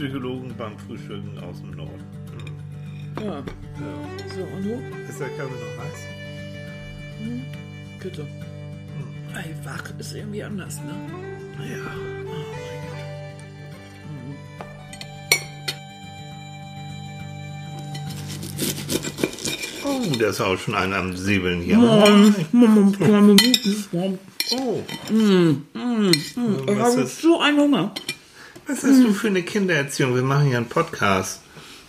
Psychologen beim Frühstücken aus dem Norden. Ja. Ja. So, und du? Ist der Kaffee noch heiß? Bitte. Ey, wach ist irgendwie anders, ne? Ja. Oh, da ist auch schon einer am Säbeln hier. Oh, Ich habe so einen Hunger. Was hast du für eine Kindererziehung? Wir machen ja einen Podcast.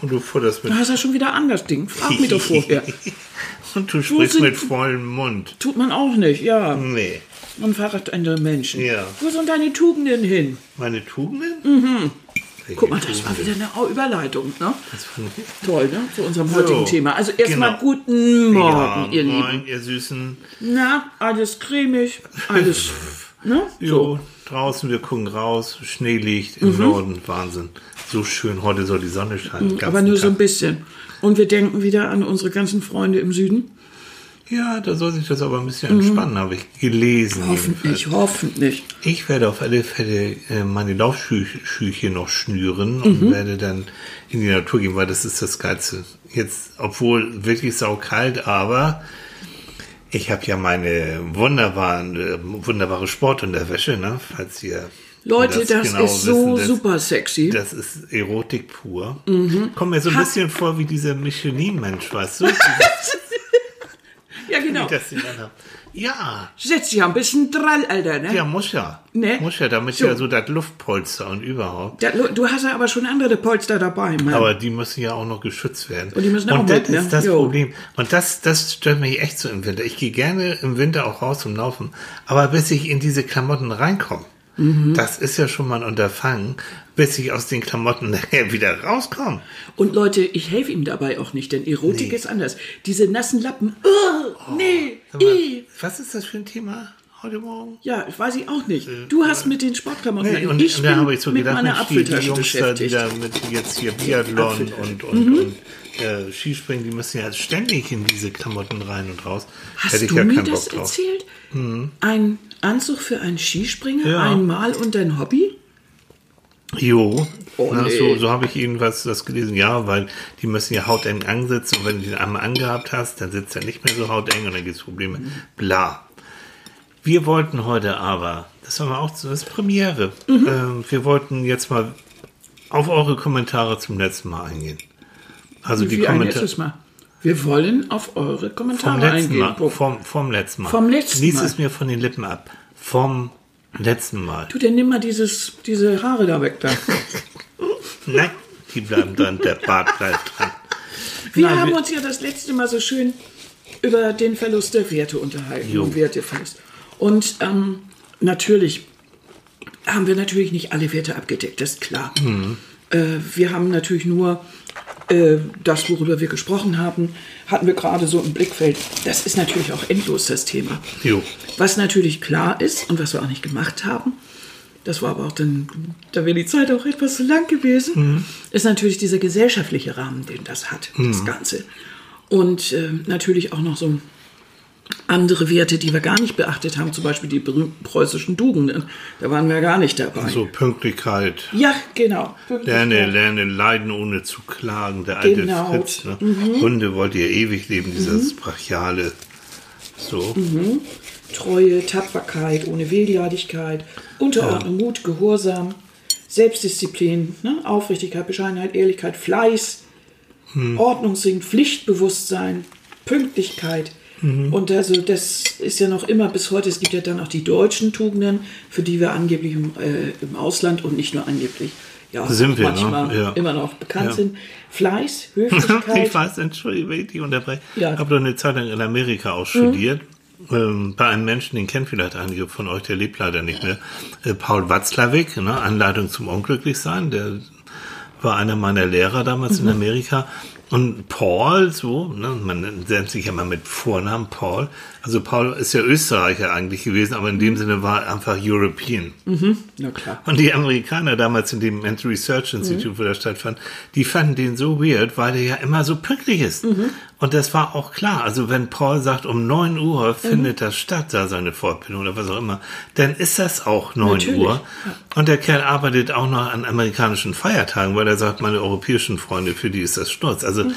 Und du futterst mit. Du hast ja schon wieder anders Ding. Frag mich doch vorher. Und du sprichst sind- mit vollem Mund. Tut man auch nicht, ja. Nee. Man verrät andere Menschen. Ja. Wo sind deine Tugenden hin? Meine Tugenden? Mhm. Guck mal, das war wieder eine Überleitung, ne? Das fand ich. Toll, ne? Zu unserem heutigen Thema. Also erstmal genau. guten Morgen, ja, ihr Lieben. moin, ihr Süßen. Na, alles cremig, alles, ne? Jo, draußen, wir gucken raus. Schnee liegt Mhm. im Norden. Wahnsinn. So schön. Heute soll die Sonne scheinen. den Aber nur so ein Tag. bisschen. Und wir denken wieder an unsere ganzen Freunde im Süden. Ja, da soll sich das aber ein bisschen entspannen, habe ich gelesen. Mhm. Hoffentlich, hoffentlich. Ich werde auf alle Fälle äh, meine Laufschüchchen noch schnüren Mhm. und werde dann in die Natur gehen, weil das ist das Geilste. Jetzt, obwohl wirklich saukalt, aber ich habe ja meine wunderbaren, äh, wunderbare Sportunterwäsche, ne? Falls ihr Leute, das, genau ist so wissen, das- super sexy. Das ist Erotik pur. Mhm. Kommt mir so ein bisschen vor wie dieser Michelin-Mensch, weißt du? ja, genau. Wie das die Männer- ja, Setz dich ja ein bisschen drall, Alter, ne? ja, muss ja. Ne? Muss ja, damit So. ja so das Luftpolster und überhaupt. Da, du hast ja aber schon andere Polster dabei, Mann. Aber die müssen ja auch noch geschützt werden. Und die müssen auch das mit, ne? ist das Jo. Problem. Und das, das stört mich echt so im Winter. Ich gehe gerne im Winter auch raus zum Laufen. Aber bis ich in diese Klamotten reinkomme, Mhm. das ist ja schon mal ein Unterfangen, bis ich aus den Klamotten nachher wieder rauskomme. Und Leute, ich helfe ihm dabei auch nicht, denn Erotik Nee. ist anders. Diese nassen Lappen, oh, nee, Sag mal. Was ist das für ein Thema heute Morgen? Ja, weiß ich auch nicht. Du hast mit den Sportklamotten, Nee, und, ich und da habe ich so mit gedacht, Mensch, die, die Jungs da, die da mit jetzt hier Biathlon und, und, und äh, Skispringen, die müssen ja ständig in diese Klamotten rein und raus. Hast Hätte ich du ja mir das erzählt? Ein Anzug für einen Skispringer Ja. einmal und dein Hobby? Jo, Oh, na, nee. so, so habe ich jedenfalls das gelesen. Ja, weil die müssen ja hauteng ansitzen und wenn du den einmal angehabt hast, dann sitzt er nicht mehr so hauteng und dann gibt es Probleme. Bla. Wir wollten heute aber, das haben wir auch, das ist Premiere. Mhm. Ähm, wir wollten jetzt mal auf eure Kommentare zum letzten Mal eingehen. Also die Wie ein Kommentare. Wir wollen auf eure vom Kommentare letzten eingehen. Mal. Vom, vom letzten Mal. Vom letzten Lies Mal. es mir von den Lippen ab. Vom letzten Mal. Du, dann nimm mal dieses, diese Haare da weg da. Nein, die bleiben dran, der Bart bleibt dran. Wir Nein, haben wir- uns ja das letzte Mal so schön über den Verlust der Werte unterhalten. Jo. Werteverlust. Und ähm, natürlich haben wir natürlich nicht alle Werte abgedeckt, das ist klar. Mhm. Äh, wir haben natürlich nur äh, das, worüber wir gesprochen haben, hatten wir gerade so im Blickfeld. Das ist natürlich auch endlos das Thema. Jo. Was natürlich klar ist und was wir auch nicht gemacht haben, das war aber auch dann, da wäre die Zeit auch etwas zu lang gewesen, ist natürlich dieser gesellschaftliche Rahmen, den das hat, das Ganze. Und äh, natürlich auch noch so andere Werte, die wir gar nicht beachtet haben, zum Beispiel die berühmten preußischen Tugenden. Da waren wir gar nicht dabei. So Pünktlichkeit. Ja, genau. Lerne, lerne, leiden ohne zu klagen. Der alte Genau. Fritz. Ne? Hunde wollt ihr ewig leben, dieses brachiale. So. Treue, Tapferkeit, ohne Wehleidigkeit, Unterordnung, Mut, Gehorsam, Selbstdisziplin, ne? Aufrichtigkeit, Bescheidenheit, Ehrlichkeit, Fleiß, Ordnungssinn, Pflichtbewusstsein, Pünktlichkeit. Und also das ist ja noch immer bis heute, es gibt ja dann auch die deutschen Tugenden, für die wir angeblich im, äh, im Ausland und nicht nur angeblich, ja, Sind wir, ne? manchmal Ja. immer noch bekannt Ja. sind. Fleiß, Höflichkeit. ich weiß, Entschuldigung, wenn ich dich unterbreche. Ja. Mhm. Ich habe doch eine Zeit lang in Amerika auch studiert. Ähm, bei einem Menschen, den kennen vielleicht einige von euch, der lebt leider nicht mehr. Äh, Paul Watzlawick, ne? Anleitung zum Unglücklichsein, der war einer meiner Lehrer damals Mhm. in Amerika. Und Paul, so, ne, man nennt sich ja mal mit Vornamen Paul. Also Paul ist ja Österreicher eigentlich gewesen, aber in dem Sinne war er einfach European. Na klar. Und die Amerikaner damals in dem Mental Research Institute, wo das stattfand, die fanden den so weird, weil er ja immer so pünktlich ist. Und das war auch klar. Also wenn Paul sagt, um 9 Uhr Mhm. findet das statt, da seine Fortbildung oder was auch immer, dann ist das auch 9 Natürlich, Uhr. Und der Kerl arbeitet auch noch an amerikanischen Feiertagen, weil er sagt, meine europäischen Freunde, für die ist das Sturz. Also, Mhm.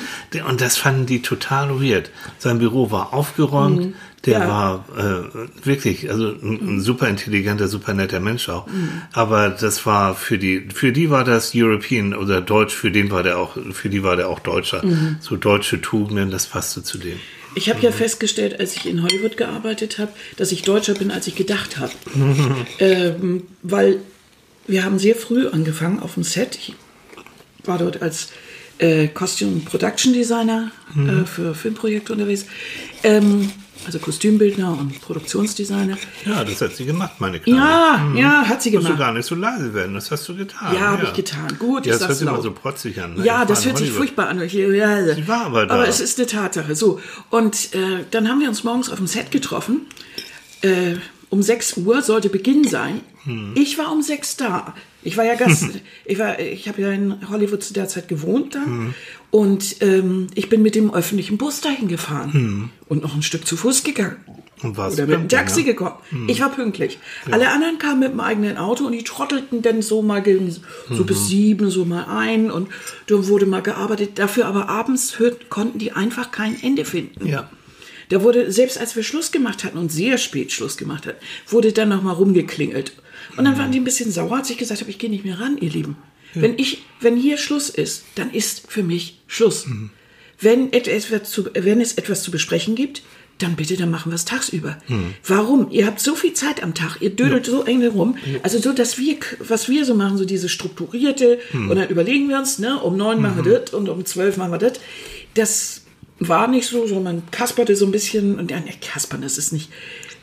und das fanden die total weird. Sein Büro war aufgeräumt. Der Mhm. Ja. Mhm. war äh, wirklich, also ein, ein super intelligenter, super netter Mensch auch. Aber das war für die, für die war das European oder Deutsch, für den war der auch, für die war der auch Deutscher. Mhm. So deutsche Tugenden, das passte zu dem. Ich habe ja festgestellt, als ich in Hollywood gearbeitet habe, dass ich deutscher bin, als ich gedacht habe. ähm, weil wir haben sehr früh angefangen auf dem Set. Ich war dort als äh, Costume Production Designer äh, für Filmprojekte unterwegs. Ähm, also Kostümbildner und Produktionsdesigner. Ja, das hat sie gemacht, meine Kleine. Ja, ja, hat sie Musst du gemacht. gar nicht so leise werden, das hast du getan. Ja, habe ich getan. Gut, Ja, ich das hört sich immer so protzig an. Ne? Ja, Ich das hört sich furchtbar an. Ja, Sie war aber da. Aber es ist eine Tatsache. So, und äh, dann haben wir uns morgens auf dem Set getroffen. Äh, um 6 Uhr sollte Beginn sein. Hm. Ich war um 6 da. Ich war ja Gast. ich war, ich habe ja in Hollywood zu der Zeit gewohnt da. Hm. Und ähm, ich bin mit dem öffentlichen Bus dahin gefahren und noch ein Stück zu Fuß gegangen. Hm. Und warst Oder mit dem Taxi ne? gekommen. Ich war pünktlich. Alle anderen kamen mit dem eigenen Auto und die trottelten dann so mal gegen, so Mhm. bis sieben, so mal ein und dann wurde mal gearbeitet. Dafür aber abends hört, konnten die einfach kein Ende finden. Ja. Da wurde, selbst als wir Schluss gemacht hatten und sehr spät Schluss gemacht hatten, wurde dann noch mal rumgeklingelt. Und dann waren die ein bisschen sauer, als ich gesagt habe, ich gehe nicht mehr ran, ihr Lieben. Wenn ich, wenn hier Schluss ist, dann ist für mich Schluss. Wenn, etwas zu, wenn es etwas zu besprechen gibt, dann bitte, dann machen wir es tagsüber. Warum? Ihr habt so viel Zeit am Tag, ihr dödelt so eng rum. Also so, dass wir, was wir so machen, so diese strukturierte, und dann überlegen wir uns, ne, um neun machen wir das und um zwölf machen wir das. Das war nicht so, so man kasperte so ein bisschen, und ja, ne, kaspern, das ist nicht,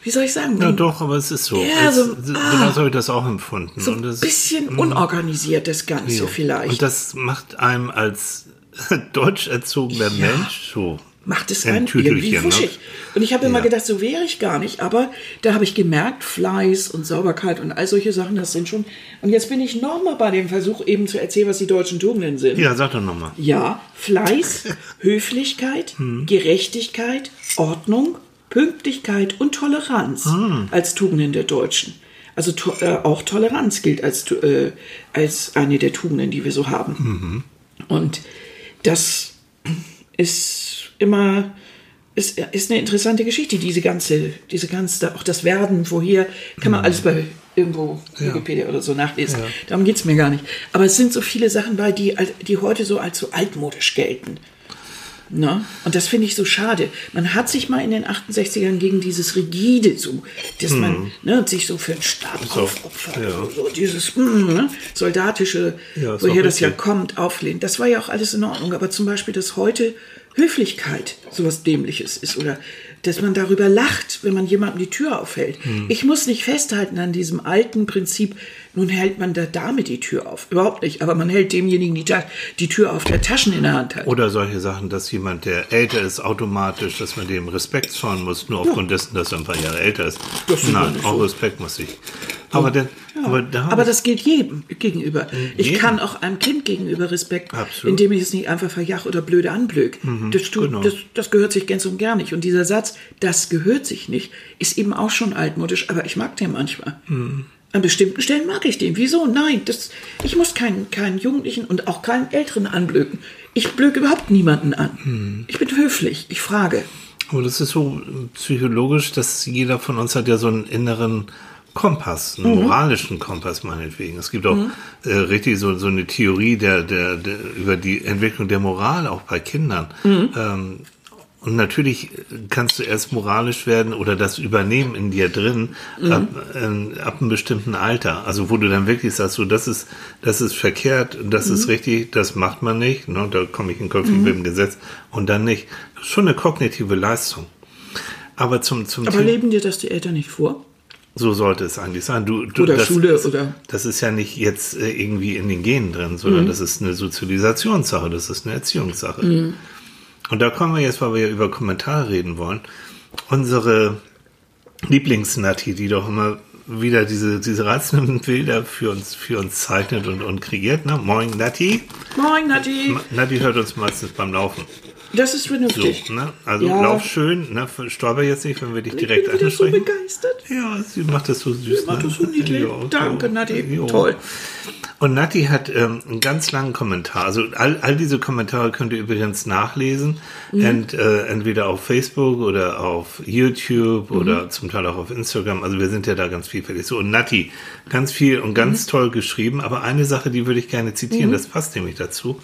wie soll ich sagen? Ja, doch, aber es ist so. Ja, es, so, genau ah. so habe ich das auch empfunden. so ein bisschen unorganisiert, das Ganze ja. vielleicht. Und das macht einem als deutsch erzogener Mensch so. Macht es ein einen irgendwie Tüdelchen, ne? fuschig. Und ich habe immer Ja. gedacht, so wäre ich gar nicht. Aber da habe ich gemerkt, Fleiß und Sauberkeit und all solche Sachen, das sind schon. Und jetzt bin ich nochmal bei dem Versuch, eben zu erzählen, was die deutschen Tugenden sind. Ja, sag doch nochmal. Ja, Fleiß, Höflichkeit, Hm. Gerechtigkeit, Ordnung, Pünktlichkeit und Toleranz Hm. als Tugenden der Deutschen. Also to äh, auch Toleranz gilt als, äh, als eine der Tugenden, die wir so haben. Mhm. Und das ist immer ist, ist eine interessante Geschichte, diese ganze, diese ganze, auch das Werden, woher, kann man alles bei irgendwo Wikipedia oder so nachlesen. Ja. Darum geht's mir gar nicht. Aber es sind so viele Sachen bei, die, die heute so als so altmodisch gelten. Ne? Und das finde ich so schade. Man hat sich mal in den 68ern gegen dieses Rigide so, dass man ne, sich so für Staat Ist auch- aufopfert, ja. so, so dieses mm, ne, soldatische, Ja, woher das ja kommt, auflehnt. Das war ja auch alles in Ordnung. Aber zum Beispiel, dass heute Höflichkeit sowas Dämliches ist oder dass man darüber lacht, wenn man jemandem die Tür aufhält. Hm. Ich muss nicht festhalten an diesem alten Prinzip, nun hält man der Dame die Tür auf. Überhaupt nicht. Aber man hält demjenigen die, die Tür auf, der Taschen in der Hand hat. Oder solche Sachen, dass jemand, der älter ist, automatisch, dass man dem Respekt zollen muss, nur aufgrund dessen, dass er ein paar Jahre älter ist. Das ist Nein, ja auch so. Respekt muss ich. Aber, denn, aber da Aber das gilt jedem gegenüber. Ich jedem. kann auch einem Kind gegenüber Respekt, Absolut. indem ich es nicht einfach verjach oder blöde anblöck. das, tut, genau. das, das gehört sich ganz und gar nicht. Und dieser Satz, das gehört sich nicht, ist eben auch schon altmodisch, aber ich mag den manchmal. An bestimmten Stellen mag ich den. Wieso? Nein, das, ich muss keinen, keinen Jugendlichen und auch keinen Älteren anblöken. Ich blöke überhaupt niemanden an. Ich bin höflich. Ich frage. Aber das ist so psychologisch, dass jeder von uns hat ja so einen inneren Kompass, einen moralischen Kompass meinetwegen. Es gibt auch äh, richtig so, so eine Theorie der, der, der, über die Entwicklung der Moral auch bei Kindern. Ähm, und natürlich kannst du erst moralisch werden oder das übernehmen in dir drin ab, äh, ab einem bestimmten Alter. Also wo du dann wirklich sagst, so das ist, das ist verkehrt, das ist richtig, das macht man nicht. Ne? Da komme ich in Konflikt mit dem Gesetz und dann nicht. Das ist schon eine kognitive Leistung. Aber zum, zum Aber Thema- leben dir das die Eltern nicht vor? so sollte es eigentlich sein. Du, du, Oder das, Schule oder- Das ist ja nicht jetzt äh, irgendwie in den Genen drin, sondern das ist eine Sozialisationssache, das ist eine Erziehungssache. Und da kommen wir jetzt, weil wir ja über Kommentare reden wollen. Unsere Lieblingsnati, die doch immer wieder diese, diese reizenden Bilder für uns, für uns zeichnet und, und kreiert. Ne? Moin Nati. Moin, Nati. Nati hört uns meistens beim Laufen. Das ist vernünftig. So, ne? Also Ja. lauf schön, ne? stolper jetzt nicht, wenn wir dich Ich direkt bin wieder so begeistert. Ja, sie macht das so süß. Sie macht ne? das so niedlich. Ja, Danke, so. Nati. Ja. Toll. Und Nati hat ähm, einen ganz langen Kommentar. Also all, all diese Kommentare könnt ihr übrigens nachlesen. Mhm. Ent, äh, entweder auf Facebook oder auf YouTube Mhm. oder zum Teil auch auf Instagram. Also wir sind ja da ganz vielfältig. So, und Nati, ganz viel und ganz Mhm. toll geschrieben. Aber eine Sache, die würde ich gerne zitieren, das passt nämlich dazu.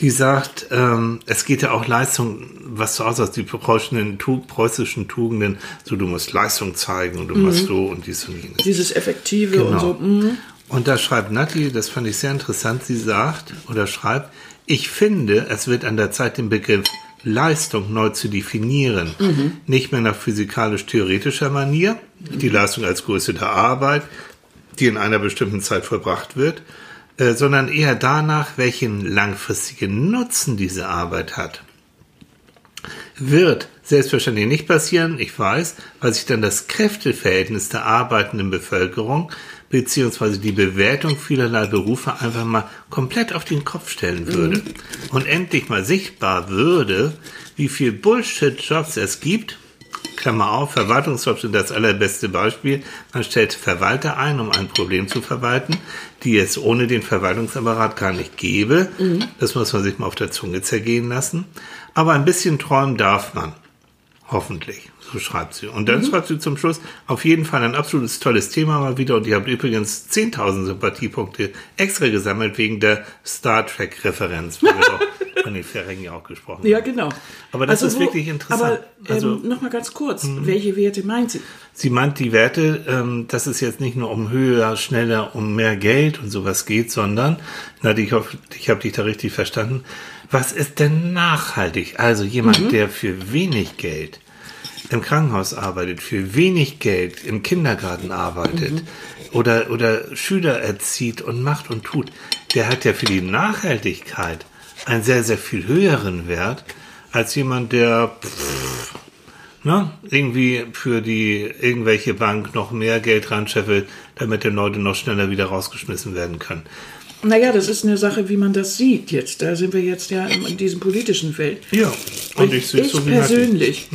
Die sagt, ähm, es geht ja auch Leistung, was du aussagst, die preußischen, preußischen Tugenden, so du musst Leistung zeigen und du machst so und dies und jenes. Dieses Effektive und Genau. so. mhm. Und da schreibt Nati, das fand ich sehr interessant, sie sagt oder schreibt, ich finde, es wird an der Zeit, den Begriff Leistung neu zu definieren. Nicht mehr nach physikalisch-theoretischer Manier, die Leistung als Größe der Arbeit, die in einer bestimmten Zeit vollbracht wird, äh, sondern eher danach, welchen langfristigen Nutzen diese Arbeit hat. Wird selbstverständlich nicht passieren, ich weiß, weil sich dann das Kräfteverhältnis der arbeitenden Bevölkerung beziehungsweise die Bewertung vielerlei Berufe einfach mal komplett auf den Kopf stellen würde und endlich mal sichtbar würde, wie viel Bullshit-Jobs es gibt. Klammer auf, Verwaltungsjobs sind das allerbeste Beispiel. Man stellt Verwalter ein, um ein Problem zu verwalten, die es ohne den Verwaltungsapparat gar nicht gäbe. Das muss man sich mal auf der Zunge zergehen lassen. Aber ein bisschen träumen darf man. Hoffentlich. So schreibt sie. Und dann schreibt sie zum Schluss, auf jeden Fall ein absolutes tolles Thema mal wieder. Und ihr habt übrigens 10.000 Sympathiepunkte extra gesammelt wegen der Star Trek-Referenz, wir doch von den Ferringen ja auch gesprochen. Ja, genau. Aber das ist wirklich interessant. Aber ähm, Also- Mhm. noch mal ganz kurz, welche Werte meint sie? Sie meint die Werte, ähm, dass es jetzt nicht nur um höher, schneller, um mehr Geld und sowas geht, sondern, na, ich hoffe, ich habe dich da richtig verstanden. Was ist denn nachhaltig? Also jemand, der für wenig Geld im Krankenhaus arbeitet, für wenig Geld im Kindergarten arbeitet oder, oder Schüler erzieht und macht und tut, der hat ja für die Nachhaltigkeit einen sehr, sehr viel höheren Wert als jemand, der ne, irgendwie für die irgendwelche Bank noch mehr Geld ranscheffelt, damit die Leute noch schneller wieder rausgeschmissen werden können. Naja, das ist eine Sache, wie man das sieht jetzt. Da sind wir jetzt ja in, diesem politischen Feld. Ja, und ich, ich sehe es so wie persönlich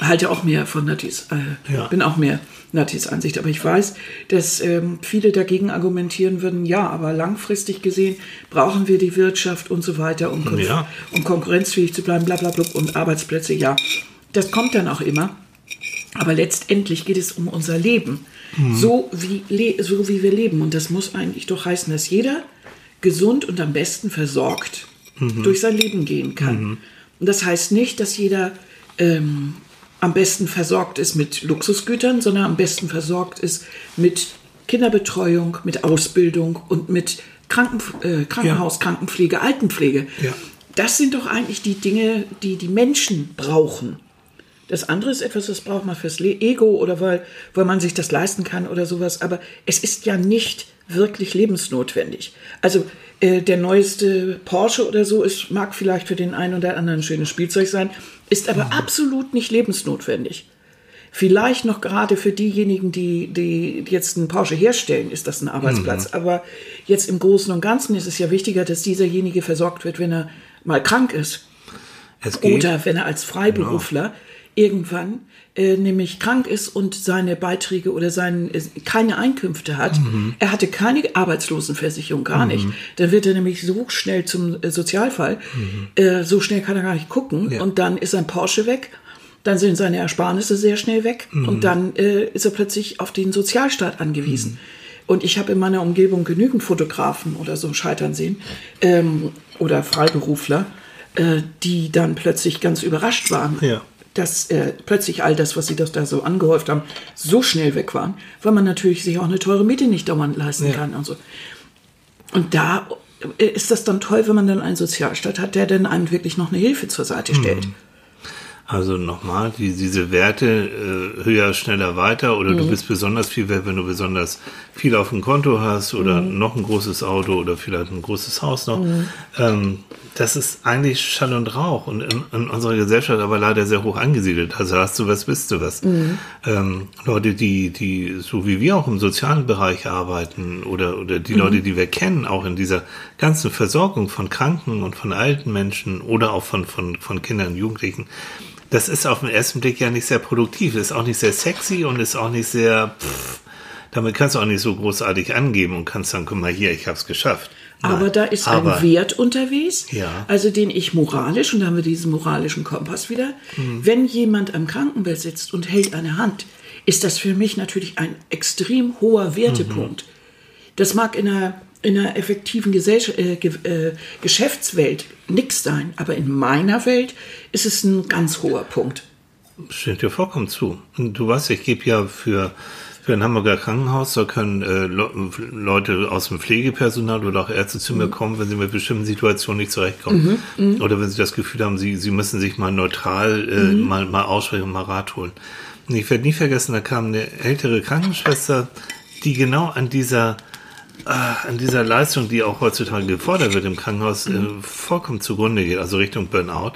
halte auch mehr von Natis, äh, Ja. bin auch mehr Natis Ansicht. Aber ich weiß, dass ähm, viele dagegen argumentieren würden, ja, aber langfristig gesehen brauchen wir die Wirtschaft und so weiter, um, Ja. um konkurrenzfähig zu bleiben, bla bla bla und Arbeitsplätze, ja. Das kommt dann auch immer. Aber letztendlich geht es um unser Leben. So, wie, le so wie wir leben. Und das muss eigentlich doch heißen, dass jeder gesund und am besten versorgt durch sein Leben gehen kann. Und das heißt nicht, dass jeder ähm, am besten versorgt ist mit Luxusgütern, sondern am besten versorgt ist mit Kinderbetreuung, mit Ausbildung und mit Kranken, äh, Krankenhaus, Krankenpflege, Altenpflege. Ja. Das sind doch eigentlich die Dinge, die die Menschen brauchen. Das andere ist etwas, das braucht man fürs Ego oder weil, weil man sich das leisten kann oder sowas. Aber es ist ja nicht wirklich lebensnotwendig. Also äh, der neueste Porsche oder so ist, mag vielleicht für den einen oder anderen ein schönes Spielzeug sein, ist aber absolut nicht lebensnotwendig. Vielleicht noch gerade für diejenigen, die, die jetzt einen Porsche herstellen, ist das ein Arbeitsplatz. Aber jetzt im Großen und Ganzen ist es ja wichtiger, dass dieserjenige versorgt wird, wenn er mal krank ist. Oder wenn er als Freiberufler irgendwann äh, nämlich krank ist und seine Beiträge oder sein, äh, keine Einkünfte hat, er hatte keine Arbeitslosenversicherung, gar nicht, dann wird er nämlich so schnell zum äh, Sozialfall, äh, so schnell kann er gar nicht gucken. Ja. und dann ist sein Porsche weg, dann sind seine Ersparnisse sehr schnell weg. Und dann äh, ist er plötzlich auf den Sozialstaat angewiesen. Und ich habe in meiner Umgebung genügend Fotografen oder so scheitern sehen ähm, oder Freiberufler, äh, die dann plötzlich ganz überrascht waren, Ja. Dass äh, plötzlich all das, was sie das da so angehäuft haben, so schnell weg waren, weil man natürlich sich auch eine teure Miete nicht dauernd leisten Ja. kann und so. Und da äh, ist das dann toll, wenn man dann einen Sozialstaat hat, der dann einem wirklich noch eine Hilfe zur Seite stellt. Also nochmal, die, diese Werte äh, höher, schneller, weiter oder du bist besonders viel wert, wenn du besonders viel auf dem Konto hast oder noch ein großes Auto oder vielleicht ein großes Haus noch. Ähm, das ist eigentlich Schall und Rauch und in, in unserer Gesellschaft aber leider sehr hoch angesiedelt. Also hast du was, bist du was. Ähm, Leute, die, die so wie wir auch im sozialen Bereich arbeiten oder, oder die Leute, die wir kennen, auch in dieser ganzen Versorgung von Kranken und von alten Menschen oder auch von, von, von Kindern und Jugendlichen, das ist auf den ersten Blick ja nicht sehr produktiv, ist auch nicht sehr sexy und ist auch nicht sehr, pff, damit kannst du auch nicht so großartig angeben und kannst sagen, guck mal hier, ich hab's geschafft. Aber da ist Aber- ein Wert unterwegs, Ja. also den ich moralisch, und da haben wir diesen moralischen Kompass wieder, wenn jemand am Krankenbett sitzt und hält eine Hand, ist das für mich natürlich ein extrem hoher Wertepunkt. Das mag in einer, in einer effektiven Gesellschaft, äh, Ge äh, Geschäftswelt nichts sein, aber in meiner Welt ist es ein ganz hoher Punkt. Stimmt dir vollkommen zu. Du weißt, ich gebe ja für, für ein Hamburger Krankenhaus, da können äh, Le Leute aus dem Pflegepersonal oder auch Ärzte zu mir kommen, wenn sie mit bestimmten Situationen nicht zurechtkommen. Oder wenn sie das Gefühl haben, sie, sie müssen sich mal neutral äh, mal, mal aussprechen und mal Rat holen. Und ich werde nie vergessen, da kam eine ältere Krankenschwester, die genau an dieser äh, an dieser Leistung, die auch heutzutage gefordert wird im Krankenhaus, äh, vollkommen zugrunde geht, also Richtung Burnout.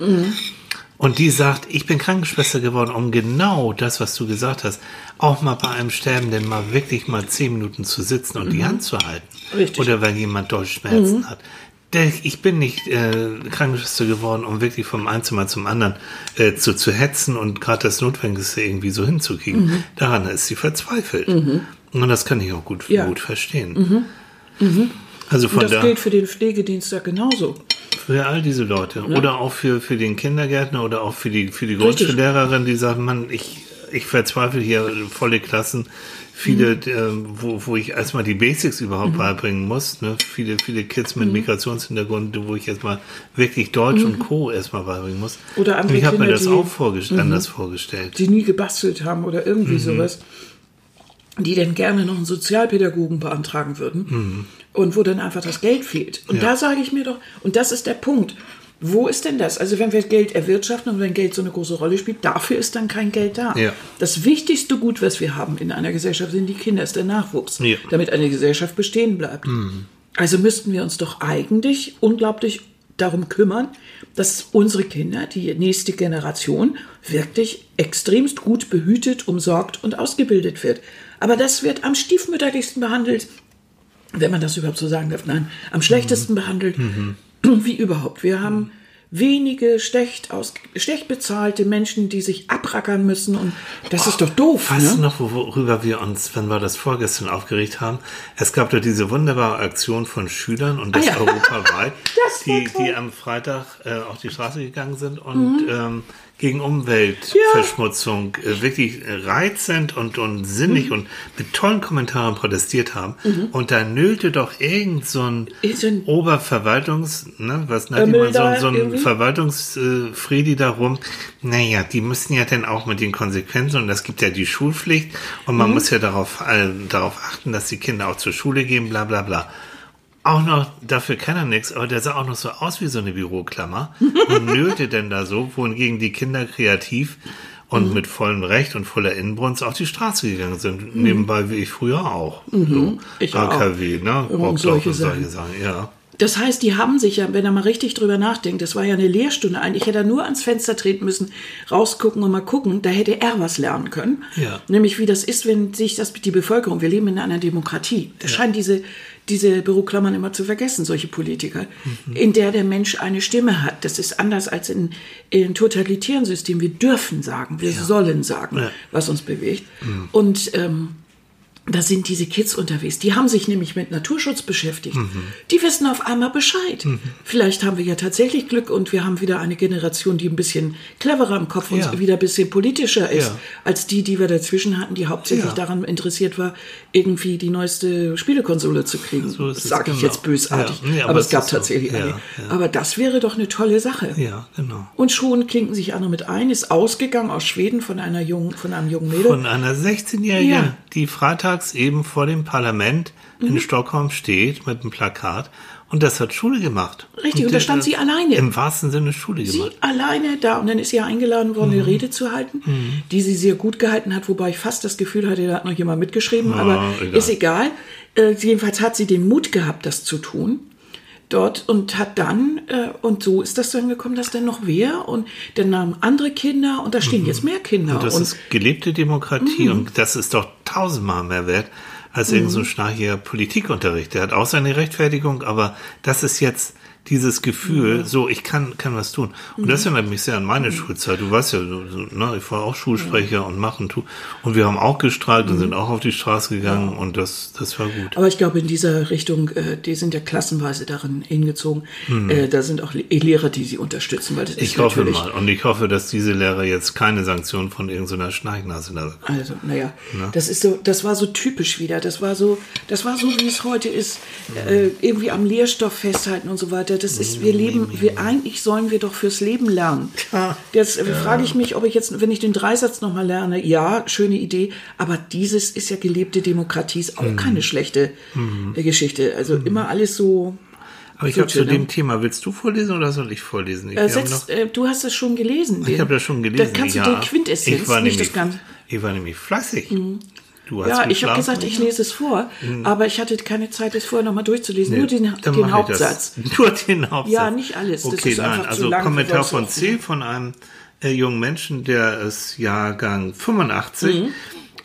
Und die sagt, ich bin Krankenschwester geworden, um genau das, was du gesagt hast, auch mal bei einem Sterbenden mal wirklich mal zehn Minuten zu sitzen und die Hand zu halten. Richtig. Oder wenn jemand doll Schmerzen hat. Ich bin nicht äh, Krankenschwester geworden, um wirklich vom einen Zimmer zum anderen äh, zu, zu hetzen und gerade das Notwendigste irgendwie so hinzukriegen. Daran ist sie verzweifelt. Und das kann ich auch gut, Ja. gut verstehen. Also Und von das da gilt für den Pflegedienst ja genauso. Für all diese Leute. Oder auch für, für den Kindergärtner oder auch für die, für die Grundschullehrerin, die sagen, Mann, ich, ich verzweifle hier volle Klassen. Viele, äh, wo, wo ich erstmal die Basics überhaupt beibringen muss. Ne? Viele, viele Kids mit Migrationshintergrund, wo ich erstmal wirklich Deutsch und Co. erstmal beibringen muss. Oder andere und ich habe mir das die- auch vorgest anders vorgestellt. die nie gebastelt haben oder Mhm. irgendwie sowas, die dann gerne noch einen Sozialpädagogen beantragen würden Mhm. und wo dann einfach das Geld fehlt. Und da sage ich mir doch, und das ist der Punkt, wo ist denn das? Also wenn wir Geld erwirtschaften und wenn Geld so eine große Rolle spielt, dafür ist dann kein Geld da. Ja. Das wichtigste Gut, was wir haben in einer Gesellschaft, sind die Kinder, ist der Nachwuchs, Ja. damit eine Gesellschaft bestehen bleibt. Also müssten wir uns doch eigentlich unglaublich darum kümmern, dass unsere Kinder, die nächste Generation, wirklich extremst gut behütet, umsorgt und ausgebildet wird. Aber das wird am stiefmütterlichsten behandelt, wenn man das überhaupt so sagen darf. Nein, am schlechtesten behandelt, wie überhaupt. Wir haben wenige schlecht, aus, schlecht bezahlte Menschen, die sich abrackern müssen und das ist doch doof. Weißt du Ne? noch, worüber wir uns, wenn wir das vorgestern aufgeregt haben? Es gab da diese wunderbare Aktion von Schülern und das Ah ja. europaweit, Das die. Mhm. die am Freitag äh, auf die Straße gegangen sind und ähm, gegen Umweltverschmutzung äh, wirklich reizend und, und sinnig Mhm. und mit tollen Kommentaren protestiert haben. Und da nölte doch irgend so ein So ein- Oberverwaltungs, ne, was nennt man so, so ein? Verwaltungsfriedi darum, naja, die müssen ja dann auch mit den Konsequenzen und es gibt ja die Schulpflicht und Mhm. man muss ja darauf, äh, darauf achten, dass die Kinder auch zur Schule gehen, bla bla bla. Auch noch, dafür kann er nichts, aber der sah auch noch so aus wie so eine Büroklammer und nölte denn da so, wohingegen die Kinder kreativ und Mhm. mit vollem Recht und voller Inbrunst auf die Straße gegangen sind. Nebenbei wie ich früher auch. So Mhm. Ich auch. AKW, ne? Rockdorf solche und solche Sachen. Ja. Das heißt, die haben sich ja, wenn er mal richtig drüber nachdenkt, das war ja eine Lehrstunde eigentlich, hätte er nur ans Fenster treten müssen, rausgucken und mal gucken, da hätte er was lernen können. Ja. Nämlich wie das ist, wenn sich das die Bevölkerung, wir leben in einer Demokratie, das scheinen diese, diese Büroklammern immer zu vergessen, solche Politiker, Mhm. in der der Mensch eine Stimme hat. Das ist anders als in, in totalitären Systemen. Wir dürfen sagen, wir sollen sagen, Ja. Mhm. was uns bewegt. Und ähm, da sind diese Kids unterwegs. Die haben sich nämlich mit Naturschutz beschäftigt. Mhm. Die wissen auf einmal Bescheid. Vielleicht haben wir ja tatsächlich Glück und wir haben wieder eine Generation, die ein bisschen cleverer im Kopf Ja. und wieder ein bisschen politischer ist, Ja. als die, die wir dazwischen hatten, die hauptsächlich Ja. daran interessiert war, irgendwie die neueste Spielekonsole zu kriegen. So das sage ich genau. jetzt bösartig. Nee, aber, aber es gab so. tatsächlich Ja, eine. Aber das wäre doch eine tolle Sache. Ja, genau. Und schon klinken sich andere mit ein, ist ausgegangen aus Schweden von einer jungen, von einem jungen Mädel. Von einer 16-Jährigen, Ja. Die freitags eben vor dem Parlament Mhm. in Stockholm steht mit einem Plakat und das hat Schule gemacht. Richtig, und da das- stand sie alleine. Im wahrsten Sinne Schule Sie gemacht. alleine da und dann ist sie ja eingeladen worden, Mhm. eine Rede zu halten, die sie sehr gut gehalten hat, wobei ich fast das Gefühl hatte, da hat noch jemand mitgeschrieben, aber egal. ist egal. Äh, jedenfalls hat sie den Mut gehabt, das zu tun dort und hat dann, äh, und so ist das dann gekommen, dass dann noch wer und dann nahmen andere Kinder und da stehen jetzt mehr Kinder. Mhm. Und das und ist gelebte Demokratie Mhm. und das ist doch tausendmal mehr wert als irgend so ein schnarchiger Politikunterricht. Der hat auch seine Rechtfertigung, aber das ist jetzt dieses Gefühl, so, ich kann, kann was tun. Und das erinnert mich sehr an meine Schulzeit. Du weißt ja, ne, ich war auch Schulsprecher und machen, tu. Und wir haben auch gestreikt und sind auch auf die Straße gegangen und das, das war gut. Aber ich glaube, in dieser Richtung, äh, die sind ja klassenweise darin hingezogen. Äh, da sind auch Le- Lehrer, die sie unterstützen, weil das Mhm. Ich hoffe mal. Und ich hoffe, dass diese Lehrer jetzt keine Sanktionen von irgendeiner Schnarchnase da bekommen. Also, naja, das ist so, das war so typisch wieder. Das war so, das war so, wie es heute ist, äh, irgendwie am Lehrstoff festhalten und so weiter. Das ist, wir leben, wir eigentlich sollen wir doch fürs Leben lernen. Jetzt äh, frage ich mich, ob ich jetzt, wenn ich den Dreisatz nochmal lerne, ja, schöne Idee, aber dieses ist ja gelebte Demokratie, ist auch keine schlechte äh, Geschichte. Also immer alles so. Aber ich habe zu schön, dem ne? Thema, willst du vorlesen oder soll ich vorlesen? Ich, Äh, wir haben setz, äh, du hast das schon gelesen. Ich habe das schon gelesen. Da kannst du ja. den Quintessenz, ich war nicht nämlich, das Ganze. Ich war nämlich fleißig. Du hast Ja, ich habe gesagt, ich lese es vor, aber ich hatte keine Zeit, es vorher nochmal durchzulesen. Nur den, den Hauptsatz. Nur den Hauptsatz. Ja, nicht alles. Okay, nein, also lang Kommentar von. C von einem äh, jungen Menschen, der ist Jahrgang 85. Mhm.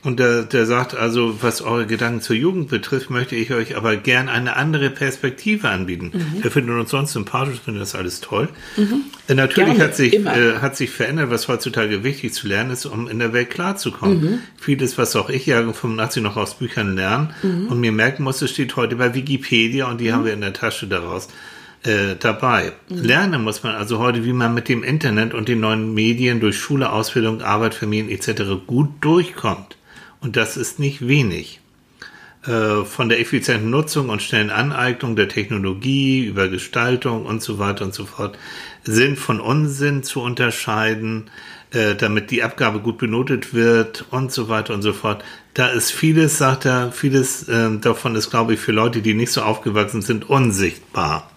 Und der, der sagt also, was eure Gedanken zur Jugend betrifft, möchte ich euch aber gern eine andere Perspektive anbieten. Mhm. Wir finden uns sonst sympathisch, finden das alles toll. Äh, Natürlich Gerne, hat sich, äh, hat sich verändert, was heutzutage wichtig zu lernen ist, um in der Welt klarzukommen. Mhm. Vieles, was auch ich Jahrgang 85 noch aus Büchern lernen Mhm. und mir merken musste, steht heute bei Wikipedia und die haben wir in der Tasche daraus äh, dabei. Mhm. Lernen muss man also heute, wie man mit dem Internet und den neuen Medien durch Schule, Ausbildung, Arbeit, Familien etc. gut durchkommt. Und das ist nicht wenig. Äh, von der effizienten Nutzung und schnellen Aneignung der Technologie über Gestaltung und so weiter und so fort, Sinn von Unsinn zu unterscheiden, äh, damit die Abgabe gut benotet wird und so weiter und so fort. Da ist vieles, sagt er, vieles äh, davon ist, glaube ich, für Leute, die nicht so aufgewachsen sind, unsichtbar.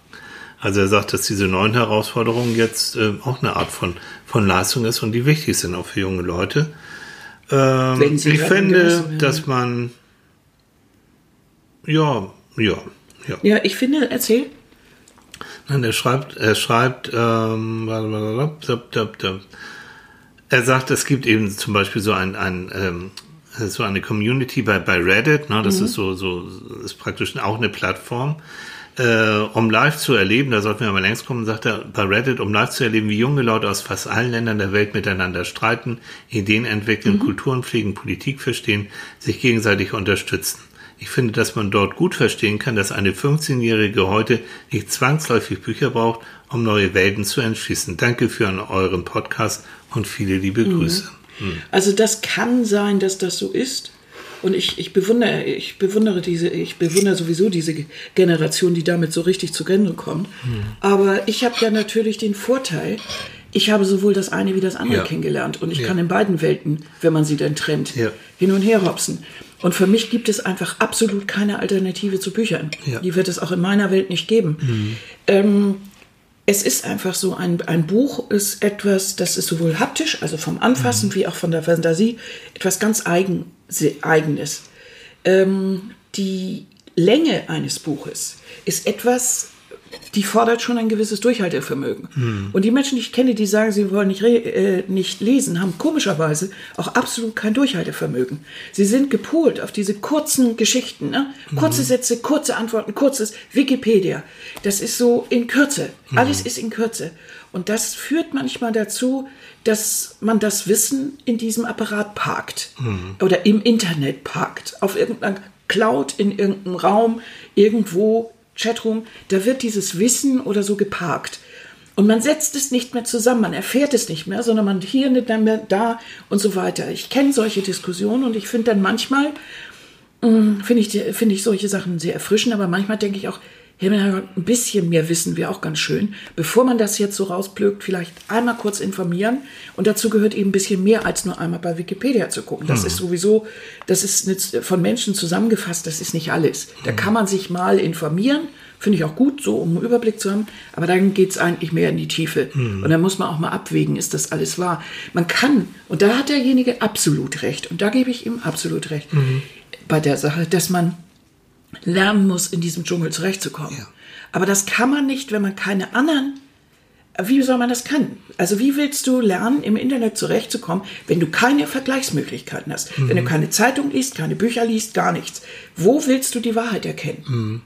Also er sagt, dass diese neuen Herausforderungen jetzt äh, auch eine Art von, von Leistung ist und die wichtig sind auch für junge Leute. Ähm, ich finde, dass man ja, ja, ja. Ja, ich finde, erzähl. Nein, er schreibt, er schreibt, ähm, er sagt, es gibt eben zum Beispiel so ein, ein ähm, so eine Community bei, bei Reddit, ne, das ist so, so, ist praktisch auch eine Plattform, äh, um live zu erleben, da sollten wir mal längst kommen, sagt er, bei Reddit, um live zu erleben, wie junge Leute aus fast allen Ländern der Welt miteinander streiten, Ideen entwickeln, Kulturen pflegen, Politik verstehen, sich gegenseitig unterstützen. Ich finde, dass man dort gut verstehen kann, dass eine 15-Jährige heute nicht zwangsläufig Bücher braucht, um neue Welten zu entschließen. Danke für euren Podcast und viele liebe Grüße. Also das kann sein, dass das so ist. Und ich, ich bewundere, ich bewundere diese, ich bewundere sowieso diese Generation, die damit so richtig zu Ende kommt. Aber ich habe ja natürlich den Vorteil, ich habe sowohl das eine wie das andere Ja. kennengelernt. Und ich Ja. kann in beiden Welten, wenn man sie denn trennt, Ja. hin und her hopsen. Und für mich gibt es einfach absolut keine Alternative zu Büchern. Die wird es auch in meiner Welt nicht geben. Ähm, es ist einfach so, ein, ein Buch ist etwas, das ist sowohl haptisch, also vom Anfassen, wie auch von der Fantasie, etwas ganz eigen, Eigenes. Ähm, die Länge eines Buches ist etwas, die fordert schon ein gewisses Durchhaltevermögen. Und die Menschen, die ich kenne, die sagen, sie wollen nicht, äh, nicht lesen, haben komischerweise auch absolut kein Durchhaltevermögen. Sie sind gepolt auf diese kurzen Geschichten, ne? kurze Sätze, kurze Antworten, kurzes Wikipedia. Das ist so in Kürze. Alles ist in Kürze. Und das führt manchmal dazu, dass man das Wissen in diesem Apparat parkt oder im Internet parkt, auf irgendeiner Cloud, in irgendeinem Raum, irgendwo, Chatroom, da wird dieses Wissen oder so geparkt. Und man setzt es nicht mehr zusammen, man erfährt es nicht mehr, sondern man hier, nicht mehr da und so weiter. Ich kenne solche Diskussionen und ich finde dann manchmal, mh, finde ich, finde ich solche Sachen sehr erfrischend, aber manchmal denke ich auch, Himmel, ein bisschen mehr wissen wäre auch ganz schön. Bevor man das jetzt so rausplögt, vielleicht einmal kurz informieren. Und dazu gehört eben ein bisschen mehr als nur einmal bei Wikipedia zu gucken. Das ist sowieso, das ist von Menschen zusammengefasst, das ist nicht alles. Da kann man sich mal informieren, finde ich auch gut, so um einen Überblick zu haben. Aber dann geht es eigentlich mehr in die Tiefe. Und dann muss man auch mal abwägen, ist das alles wahr. Man kann, und da hat derjenige absolut recht, und da gebe ich ihm absolut recht, bei der Sache, dass man lernen muss, in diesem Dschungel zurechtzukommen. Ja. Aber das kann man nicht, wenn man keine anderen. Wie soll man das können? Also wie willst du lernen, im Internet zurechtzukommen, wenn du keine Vergleichsmöglichkeiten hast? Wenn du keine Zeitung liest, keine Bücher liest, gar nichts. Wo willst du die Wahrheit erkennen?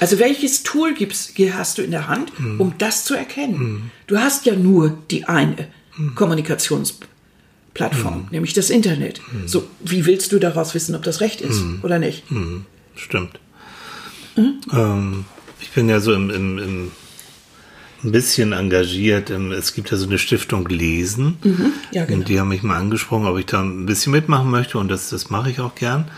Also welches Tool gibst, hast du in der Hand, um das zu erkennen? Du hast ja nur die eine Kommunikationsplattform, nämlich das Internet. So, wie willst du daraus wissen, ob das recht ist oder nicht? Stimmt. Ähm, ich bin ja so im, im, im ein bisschen engagiert. Im, es gibt ja so eine Stiftung Lesen. Ja, genau. Und die haben mich mal angesprochen, ob ich da ein bisschen mitmachen möchte. Und das, das mache ich auch gern.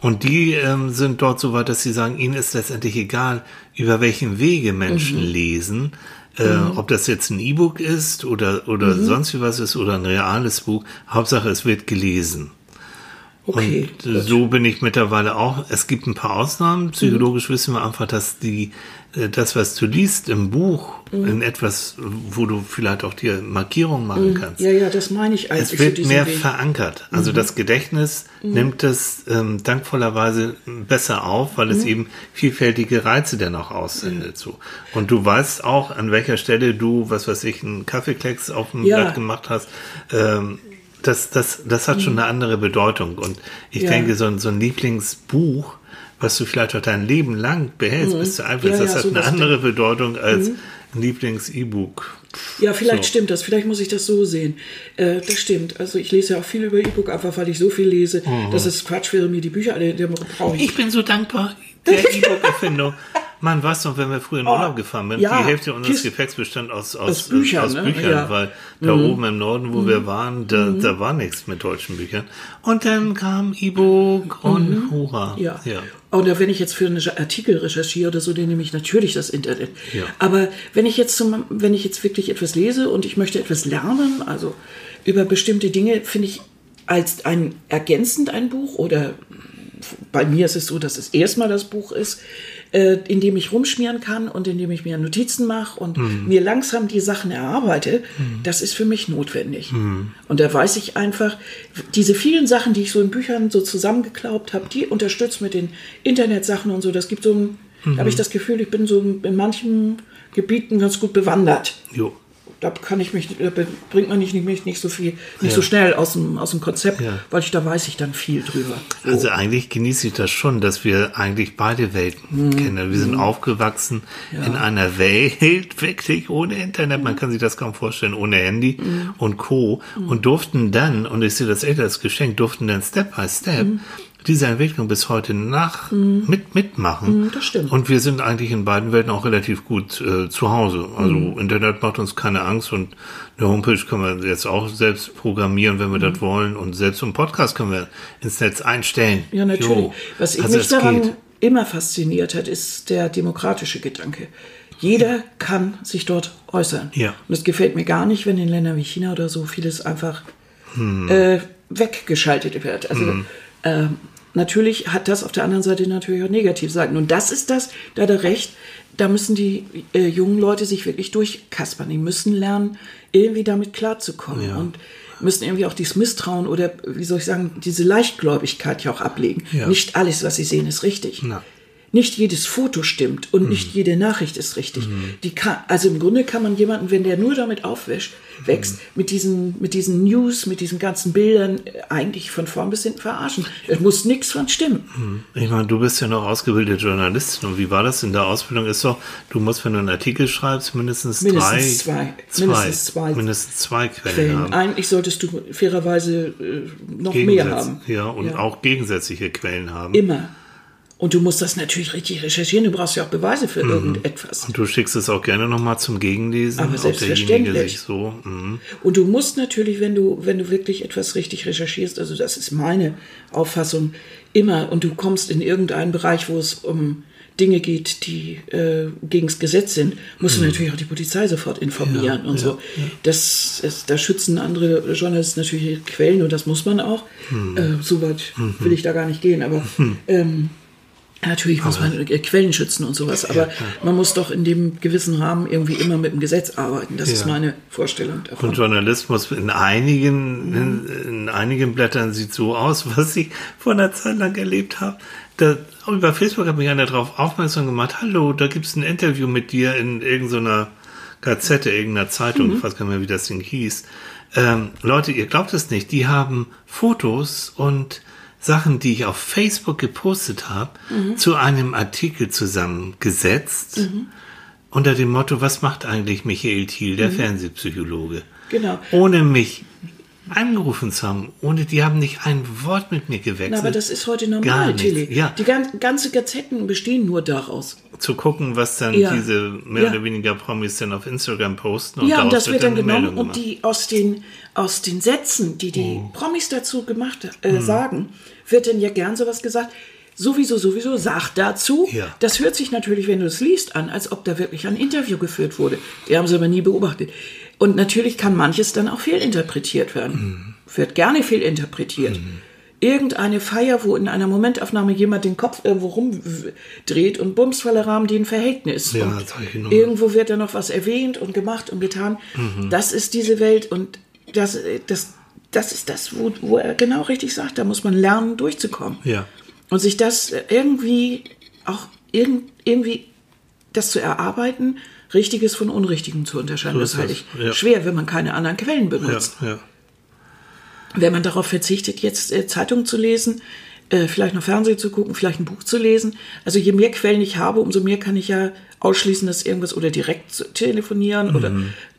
Und die ähm, sind dort so weit, dass sie sagen, ihnen ist letztendlich egal, über welchen Wege Menschen lesen. Äh, Ob das jetzt ein E-Book ist oder, oder sonst wie was ist oder ein reales Buch. Hauptsache, es wird gelesen. Okay. Und so bin ich mittlerweile auch. Es gibt ein paar Ausnahmen. Psychologisch wissen wir einfach, dass die, äh, das, was du liest im Buch, in etwas, wo du vielleicht auch dir Markierungen machen kannst. Ja, ja, das meine ich eigentlich. Es wird mehr Weg. verankert. Also das Gedächtnis nimmt es ähm, dankvollerweise besser auf, weil es eben vielfältige Reize dann auch aussendet. So. Und du weißt auch, an welcher Stelle du, was weiß ich, einen Kaffeeklecks auf dem Ja. Blatt gemacht hast. Ähm, das, das, das hat schon eine andere Bedeutung. Und ich Ja. denke, so ein, so ein Lieblingsbuch, was du vielleicht auch dein Leben lang behältst, bis du einfach, Ja, das ja, hat eine andere Bedeutung als ein Lieblings-E-Book. Ja, vielleicht So. stimmt das. Vielleicht muss ich das so sehen. Äh, das stimmt. Also ich lese ja auch viel über E-Book, einfach weil ich so viel lese, dass es Quatsch wäre, mir die Bücher alle, die brauche ich. Ich bin so dankbar der E-Book-Erfindung. Man weiß noch, wenn wir früher in Urlaub gefahren sind, ja, die Hälfte unseres Kist- Gepäcks bestand aus, aus, Aus Büchern, aus ne? Büchern Ja. Mhm. weil da oben im Norden, wo wir waren, da, da war nichts mit deutschen Büchern. Und dann kam E-Book und Hurra. Mhm. Ja. ja. Oder wenn ich jetzt für einen Artikel recherchiere oder so, dann nehme ich natürlich das Internet. Ja. Aber wenn ich jetzt zum, wenn ich jetzt wirklich etwas lese und ich möchte etwas lernen, also über bestimmte Dinge, finde ich als ein ergänzend ein Buch oder bei mir ist es so, dass es erstmal das Buch ist, äh, in dem ich rumschmieren kann und in dem ich mir Notizen mache und mir langsam die Sachen erarbeite, das ist für mich notwendig. Und da weiß ich einfach, diese vielen Sachen, die ich so in Büchern so zusammengeklaubt habe, die unterstützt mit den Internetsachen und so, das gibt so ein, da habe ich das Gefühl, ich bin so in manchen Gebieten ganz gut bewandert. Jo. Da kann ich mich, da bringt man nicht, mich nicht so viel, nicht Ja. so schnell aus dem, aus dem Konzept, Ja. weil ich da weiß ich dann viel drüber. So. Also eigentlich genieße ich das schon, dass wir eigentlich beide Welten Mhm. kennen. Wir sind aufgewachsen in einer Welt wirklich ohne Internet. Man kann sich das kaum vorstellen, ohne Handy Mhm. und Co. Und durften dann, und ich sehe das echt als Geschenk, durften dann Step by Step Mhm. diese Entwicklung bis heute nach mit, mitmachen. Mhm, das stimmt. Und wir sind eigentlich in beiden Welten auch relativ gut äh, zu Hause. Also Mhm. Internet macht uns keine Angst und eine Homepage können wir jetzt auch selbst programmieren, wenn wir Mhm. das wollen. Und selbst so einen Podcast können wir ins Netz einstellen. Ja, natürlich. Jo. Was ich Also mich daran geht. immer fasziniert hat, ist der demokratische Gedanke. Jeder kann sich dort äußern. Ja. Und es gefällt mir gar nicht, wenn in Ländern wie China oder so vieles einfach Hm. äh, weggeschaltet wird. Also ähm, natürlich hat das auf der anderen Seite natürlich auch Negativseiten. Und das ist das, da hat er recht, da müssen die äh, jungen Leute sich wirklich durchkaspern. Die müssen lernen, irgendwie damit klarzukommen. Ja. Und müssen irgendwie auch dieses Misstrauen oder, wie soll ich sagen, diese Leichtgläubigkeit ja auch ablegen. Ja. Nicht alles, was sie sehen, ist richtig. Na. Nicht jedes Foto stimmt und nicht jede Nachricht ist richtig. Die kann, also im Grunde kann man jemanden, wenn der nur damit aufwächst, wächst, mit diesen, mit diesen News, mit diesen ganzen Bildern äh, eigentlich von vorn bis hinten verarschen. Es muss nichts von stimmen. Ich meine, du bist ja noch ausgebildete Journalistin. Und wie war das in der Ausbildung? Ist doch, du musst, wenn du einen Artikel schreibst, mindestens, Mindestens drei, zwei. Mindestens zwei mindestens zwei Quellen, Quellen. haben. Eigentlich solltest du fairerweise äh, noch mehr haben. Ja, und Ja. auch gegensätzliche Quellen haben. Immer. Und du musst das natürlich richtig recherchieren. Du brauchst ja auch Beweise für Mhm. irgendetwas. Und du schickst es auch gerne nochmal zum Gegenlesen, Aber selbstverständlich. so. mhm. Und du musst natürlich, wenn du, wenn du wirklich etwas richtig recherchierst, also das ist meine Auffassung, immer, und du kommst in irgendeinen Bereich, wo es um Dinge geht, die äh, gegen das Gesetz sind, musst du natürlich auch die Polizei sofort informieren Ja, und ja, so. Das, es, da schützen andere Journalisten natürlich Quellen und das muss man auch. Äh, so weit will ich da gar nicht gehen, aber ähm, natürlich muss man äh, Quellen schützen und sowas. Aber man muss doch in dem gewissen Rahmen irgendwie immer mit dem Gesetz arbeiten. Das ist Ja. meine Vorstellung davon. Und Journalismus in einigen, in, in einigen Blättern sieht so aus, was ich vor einer Zeit lang erlebt habe. Da, über Facebook hat mich einer darauf aufmerksam gemacht, hallo, da gibt's ein Interview mit dir in irgendeiner Gazette, irgendeiner Zeitung, ich weiß gar nicht mehr, wie das Ding hieß. Ähm, Leute, ihr glaubt es nicht, die haben Fotos und Sachen, die ich auf Facebook gepostet habe, zu einem Artikel zusammengesetzt. Unter dem Motto, was macht eigentlich Michael Thiel, der Fernsehpsychologe? Genau. Ohne mich angerufen zu haben, ohne die haben nicht ein Wort mit mir gewechselt. Na, aber das ist heute normal. Tilly. Ja. Die gan ganze Gazetten bestehen nur daraus. zu gucken, was dann Ja. diese mehr Ja. oder weniger Promis dann auf Instagram posten und ja, und das wird dann eine genommen und die aus den, aus den Sätzen, die die Promis dazu gemacht äh, sagen, wird dann ja gern sowas gesagt. Sowieso, sowieso, sag dazu. Ja. Das hört sich natürlich, wenn du es liest, an, als ob da wirklich ein Interview geführt wurde. Die haben sie aber nie beobachtet. Und natürlich kann manches dann auch fehlinterpretiert werden. Wird gerne fehlinterpretiert. Irgendeine Feier, wo in einer Momentaufnahme jemand den Kopf irgendwo rumdreht und bums voller Rahmen die ein Verhältnis. Ja, irgendwo wird dann noch was erwähnt und gemacht und getan. Das ist diese Welt und das, das, das ist das, wo, wo er genau richtig sagt. Da muss man lernen, durchzukommen. Ja. Und sich das irgendwie auch irgend, irgendwie das zu erarbeiten, Richtiges von Unrichtigem zu unterscheiden. So das ist halte ich ja. schwer, wenn man keine anderen Quellen Ja, benutzt. ja. Wenn man darauf verzichtet, jetzt äh, Zeitung zu lesen, äh, vielleicht noch Fernsehen zu gucken, vielleicht ein Buch zu lesen. Also je mehr Quellen ich habe, umso mehr kann ich ja ausschließen, dass irgendwas oder direkt zu telefonieren oder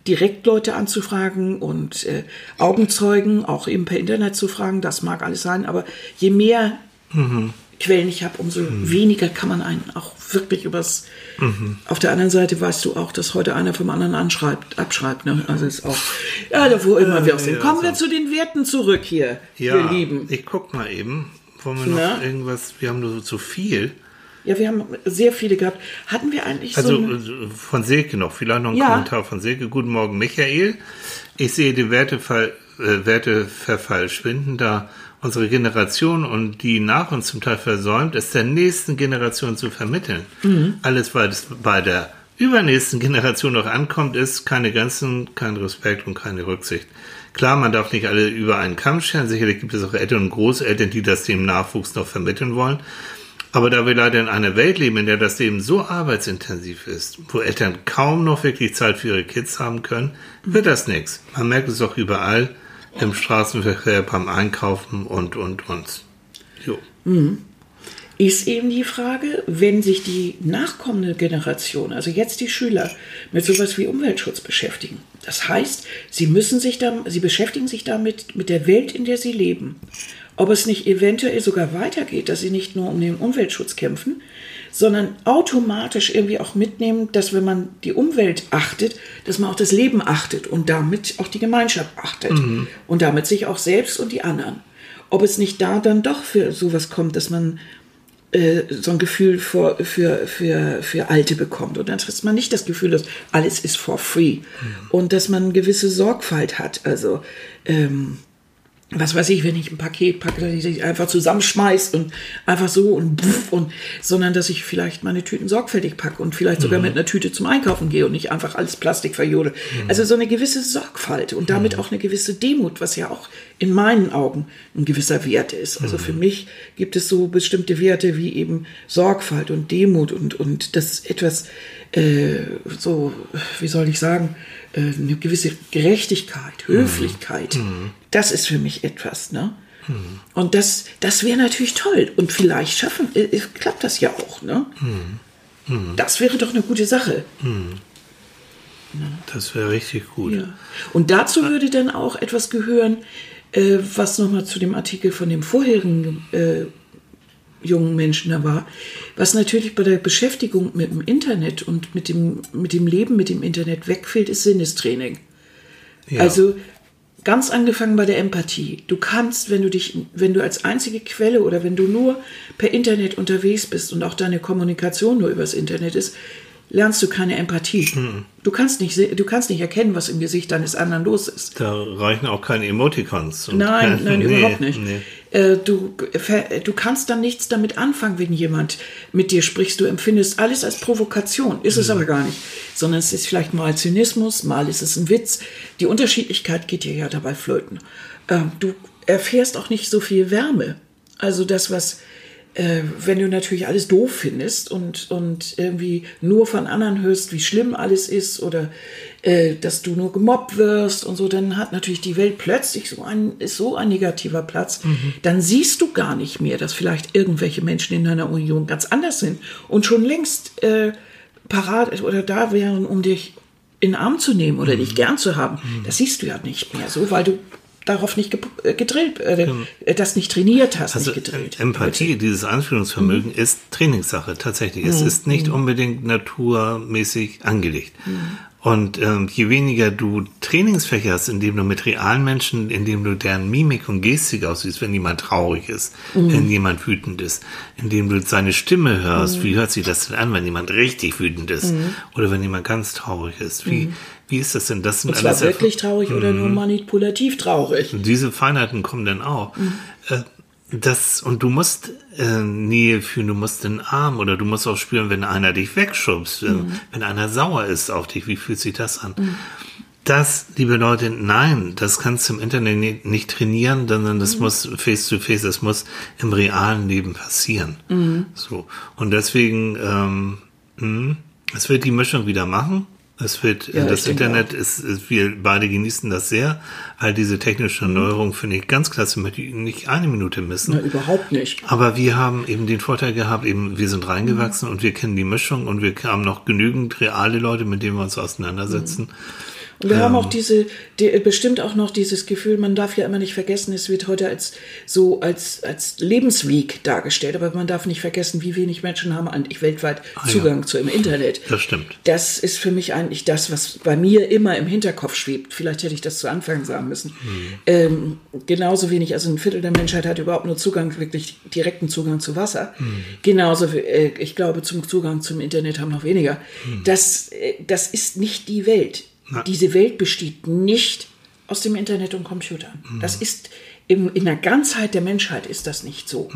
direkt Leute anzufragen und äh, Augenzeugen auch eben per Internet zu fragen. Das mag alles sein, aber je mehr Quellen ich habe, umso weniger kann man einen auch wirklich übers. Auf der anderen Seite weißt du auch, dass heute einer vom anderen anschreibt, abschreibt. Ne? Also ist auch. Ja, da wo immer wir aus dem. ja, Kommen wir zu den Werten zurück hier, Ja, wir Lieben. ich guck mal eben. Wollen wir noch Na? irgendwas? Wir haben nur so zu viel. Ja, wir haben sehr viele gehabt. Hatten wir eigentlich Also so. Äh, von Silke noch, vielleicht noch ein Ja. Kommentar von Silke. Guten Morgen, Michael. Ich sehe den Wertefall, äh, Werteverfall schwinden, da unsere Generation und die nach uns zum Teil versäumt, es der nächsten Generation zu vermitteln. Mhm. Alles, es bei der übernächsten Generation noch ankommt, ist keine Grenzen, kein Respekt und keine Rücksicht. Klar, man darf nicht alle über einen Kamm scheren. Sicherlich gibt es auch Eltern und Großeltern, die das dem Nachwuchs noch vermitteln wollen. Aber da wir leider in einer Welt leben, in der das Leben so arbeitsintensiv ist, wo Eltern kaum noch wirklich Zeit für ihre Kids haben können, wird das nichts. Man merkt es auch überall im Straßenverkehr, beim Einkaufen und, und, und. Jo. ist eben die Frage, wenn sich die nachkommende Generation, also jetzt die Schüler, mit sowas wie Umweltschutz beschäftigen. Das heißt, sie müssen sich da, sie beschäftigen sich damit mit der Welt, in der sie leben. Ob es nicht eventuell sogar weitergeht, dass sie nicht nur um den Umweltschutz kämpfen, sondern automatisch irgendwie auch mitnehmen, dass wenn man die Umwelt achtet, dass man auch das Leben achtet und damit auch die Gemeinschaft achtet und damit sich auch selbst und die anderen. Ob es nicht da dann doch für sowas kommt, dass man äh, so ein Gefühl für, für, für, für Alte bekommt. Und dann hat man nicht das Gefühl, dass alles ist for free. Und dass man eine gewisse Sorgfalt hat. Also, ähm, was weiß ich, wenn ich ein Paket packe, dass ich es einfach zusammenschmeiß und einfach so und pff und, sondern dass ich vielleicht meine Tüten sorgfältig packe und vielleicht sogar mit einer Tüte zum Einkaufen gehe und nicht einfach alles Plastik verjode. Also so eine gewisse Sorgfalt und damit auch eine gewisse Demut, was ja auch in meinen Augen ein gewisser Wert ist. Also für mich gibt es so bestimmte Werte wie eben Sorgfalt und Demut und, und das etwas, äh, so, wie soll ich sagen, äh, eine gewisse Gerechtigkeit, Höflichkeit. Das ist für mich etwas, ne? Und das, das wäre natürlich toll. Und vielleicht schaffen, äh, äh, klappt das ja auch, ne? Das wäre doch eine gute Sache. Das wäre richtig gut. Ja. Und dazu würde dann auch etwas gehören, äh, was nochmal zu dem Artikel von dem vorherigen äh, jungen Menschen da war, was natürlich bei der Beschäftigung mit dem Internet und mit dem, mit dem Leben mit dem Internet wegfällt, ist Sinnestraining. Ja. Also Ganz angefangen bei der Empathie. Du kannst, wenn du dich, wenn du als einzige Quelle oder wenn du nur per Internet unterwegs bist und auch deine Kommunikation nur übers Internet ist, lernst du keine Empathie. Hm. Du kannst nicht, du kannst nicht erkennen, was im Gesicht deines anderen los ist. Da reichen auch keine Emoticons. Nein, nein, Nee, überhaupt nicht. nee. Äh, du, du kannst dann nichts damit anfangen, wenn jemand mit dir spricht. Du empfindest alles als Provokation. Ist Mhm. es aber gar nicht. Sondern es ist vielleicht mal Zynismus, mal ist es ein Witz. Die Unterschiedlichkeit geht dir ja dabei flöten. Ähm, du erfährst auch nicht so viel Wärme. Also das, was, äh, wenn du natürlich alles doof findest und, und irgendwie nur von anderen hörst, wie schlimm alles ist oder äh, dass du nur gemobbt wirst und so, dann hat natürlich die Welt plötzlich so ein, ist so ein negativer Platz. Dann siehst du gar nicht mehr, dass vielleicht irgendwelche Menschen in deiner Union ganz anders sind und schon längst äh, parat oder da wären, um dich in den Arm zu nehmen oder dich gern zu haben. Das siehst du ja nicht mehr so, weil du darauf nicht äh, gedrillt, äh, das nicht trainiert hast, Also nicht gedrillt. Empathie, dieses Anführungsvermögen ist Trainingssache tatsächlich. Es ist nicht unbedingt naturmäßig angelegt. Und ähm, je weniger du Trainingsfächer hast, indem du mit realen Menschen, indem du deren Mimik und Gestik aussiehst, wenn jemand traurig ist, wenn jemand wütend ist, indem du seine Stimme hörst, wie hört sich das denn an, wenn jemand richtig wütend ist oder wenn jemand ganz traurig ist? Wie, wie ist das denn? Das sind Und zwar alles wirklich traurig oder nur manipulativ traurig. diese Feinheiten kommen dann auch. Äh, das, und du musst äh, Nähe fühlen, du musst den Arm oder du musst auch spüren, wenn einer dich wegschubst, äh, wenn einer sauer ist auf dich, wie fühlt sich das an? Das, liebe Leute, nein, das kannst du im Internet nicht, trainieren, sondern das muss face to face, das muss im realen Leben passieren. So. Und deswegen, ähm, mh, es wird die Mischung wieder machen. Es wird, Ja, das ich denke Internet ist, ist, wir beide genießen das sehr. All diese technische Neuerung finde ich ganz klasse, möchte ich nicht eine Minute missen. Na, überhaupt nicht. Aber wir haben eben den Vorteil gehabt, eben wir sind reingewachsen und wir kennen die Mischung und wir haben noch genügend reale Leute, mit denen wir uns auseinandersetzen. Und wir haben auch diese, die, bestimmt auch noch dieses Gefühl, man darf ja immer nicht vergessen, es wird heute als so als, als Lebensweg dargestellt, aber man darf nicht vergessen, wie wenig Menschen haben eigentlich weltweit Zugang zu im Internet. Das stimmt. Das ist für mich eigentlich das, was bei mir immer im Hinterkopf schwebt. Vielleicht hätte ich das zu Anfang sagen müssen. Ähm, genauso wenig, also ein Viertel der Menschheit hat überhaupt nur Zugang, wirklich direkten Zugang zu Wasser. Genauso, wie, äh, ich glaube, zum Zugang zum Internet haben noch weniger. Das, äh, das ist nicht die Welt. Diese Welt besteht nicht aus dem Internet und Computern. Das ist im, in der Ganzheit der Menschheit ist das nicht so.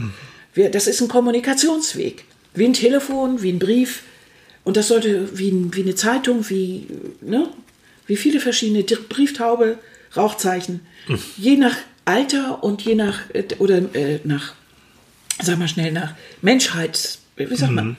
Wir, das ist ein Kommunikationsweg. Wie ein Telefon, wie ein Brief. Und das sollte wie, ein, wie eine Zeitung, wie, ne? wie viele verschiedene Brieftaube, Rauchzeichen. Je nach Alter und je nach, äh, oder äh, nach, sag mal schnell, nach Menschheits, wie sagt man?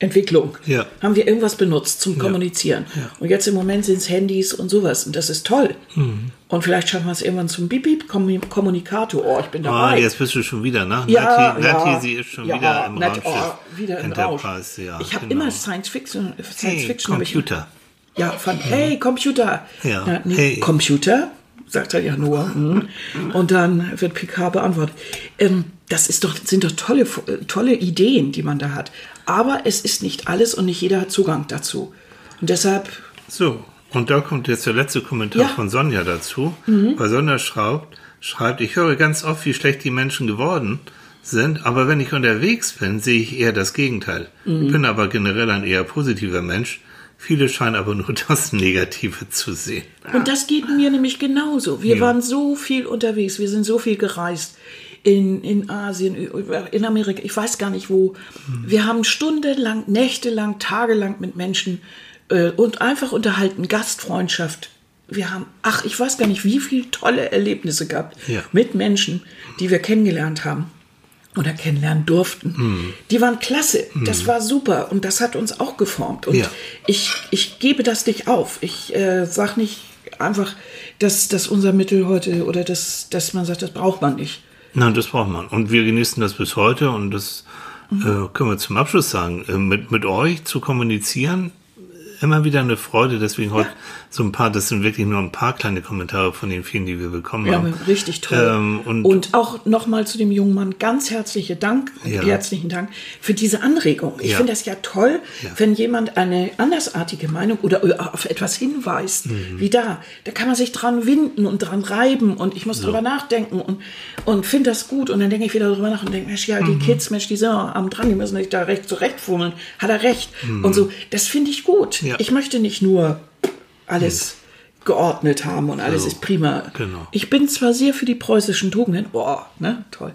Entwicklung Ja. haben wir irgendwas benutzt zum Kommunizieren. Ja. Und jetzt im Moment sind es Handys und sowas. Und das ist toll. Mhm. Und vielleicht schaffen wir es irgendwann zum Bip-Bip-Kommunikator. Oh, ich bin Ah, dabei. jetzt bist du schon wieder, ne? ja, Nati, Nati, sie ist schon ja, wieder im Nat- Raumschiff. Oh, wieder im Rausch. Ja. ich habe genau. immer Science Fiction. Science Hey, Fiction ich- Computer. ja, von hey, Computer. Ja, nee, hey. Computer, sagt er ja nur. hm. Und dann wird Picard beantwortet. Ähm, das ist doch, sind doch tolle, äh, tolle Ideen, die man da hat. Aber es ist nicht alles und nicht jeder hat Zugang dazu. Und deshalb, So, und da kommt jetzt der letzte Kommentar Ja. Mhm. von Sonja dazu. Weil Sonja schreibt, schreibt, ich höre ganz oft, wie schlecht die Menschen geworden sind, aber wenn ich unterwegs bin, sehe ich eher das Gegenteil. Mhm. Bin aber generell ein eher positiver Mensch. Viele scheinen aber nur das Negative zu sehen. und das geht mir nämlich genauso. Wir Ja. waren so viel unterwegs, wir sind so viel gereist. In, in Asien, in Amerika, ich weiß gar nicht wo. Wir haben stundenlang, nächtelang, tagelang mit Menschen äh, und einfach unterhalten, Gastfreundschaft. Wir haben, ach, ich weiß gar nicht, wie viele tolle Erlebnisse gehabt Ja. mit Menschen, die wir kennengelernt haben oder kennenlernen durften. Hm. Die waren klasse, das war super und das hat uns auch geformt. Und Ja. ich, ich gebe das nicht auf. Ich äh, sag nicht einfach, dass, dass unser Mittel heute oder dass, dass man sagt, das braucht man nicht. Nein, das braucht man. Und wir genießen das bis heute und das Mhm. äh, können wir zum Abschluss sagen. Äh, mit, mit euch zu kommunizieren immer wieder eine Freude. Deswegen heute so ein paar, das sind wirklich nur ein paar kleine Kommentare von den vielen, die wir bekommen Ja, haben. richtig toll. Ähm, und- und, auch nochmal zu dem jungen Mann ganz herzliche Dank, Ja. herzlichen Dank für diese Anregung. Ich Ja. finde das ja toll, Ja. wenn jemand eine andersartige Meinung oder auf etwas hinweist, Mhm. wie da. Da kann man sich dran winden und dran reiben und ich muss drüber nachdenken und, und finde das gut. Und dann denke ich wieder drüber nach und denke, Mensch, ja, die Mhm. Kids, Mensch, die sind am dran, die müssen sich da recht zurechtfummeln. Hat er recht. Und so, das finde ich gut. Mhm. Ja. Ich möchte nicht nur alles geordnet haben und alles So, ist prima. genau. Ich bin zwar sehr für die preußischen Tugenden, boah, ne, toll.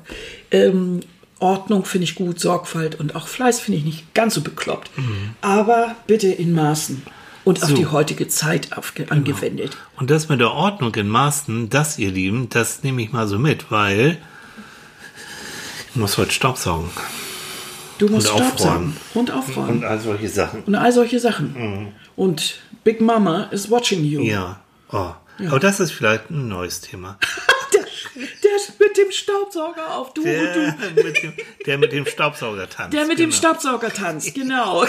Ähm, Ordnung finde ich gut, Sorgfalt und auch Fleiß finde ich nicht ganz so bekloppt. Aber bitte in Maßen und auf Mhm. So. die heutige Zeit aufge angewendet. Und das mit der Ordnung in Maßen, das, ihr Lieben, das nehme ich mal so mit, weil ich muss heute Staubsaugen. Du musst Und aufräumen. saugen und aufräumen Und all solche Sachen. und all solche Sachen. Und Big Mama is watching you. Ja. Oh. Aber das ist vielleicht ein neues Thema. Der, der mit dem Staubsauger auf du, Der du. mit dem, der mit dem Staubsauger tanzt. Der mit dem genau. Staubsauger tanzt, genau.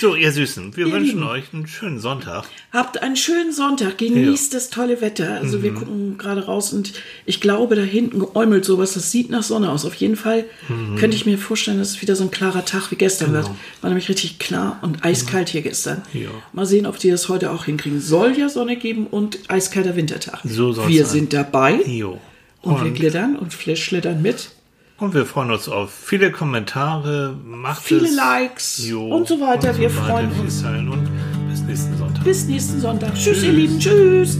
So, ihr Süßen, wir Ihr wünschen Lieben. euch einen schönen Sonntag. Habt einen schönen Sonntag, genießt das tolle Wetter. Also Mhm. wir gucken gerade raus und ich glaube, da hinten geäumelt sowas, das sieht nach Sonne aus. Auf jeden Fall Mhm. könnte ich mir vorstellen, dass es wieder so ein klarer Tag wie gestern wird. War nämlich richtig klar und eiskalt hier gestern. Genau. Ja. Mal sehen, ob die das heute auch hinkriegen. Soll ja Sonne geben und eiskalter Wintertag. So soll's wir sein. sind dabei Jo. und, wir Und, glittern und Flash schlittern mit. Und wir freuen uns auf viele Kommentare. Macht Viele es. Likes Jo. und so weiter. Und so wir freuen uns. Und bis nächsten Sonntag. Bis nächsten Sonntag. Tschüss, ihr Tschüss. Lieben. Tschüss.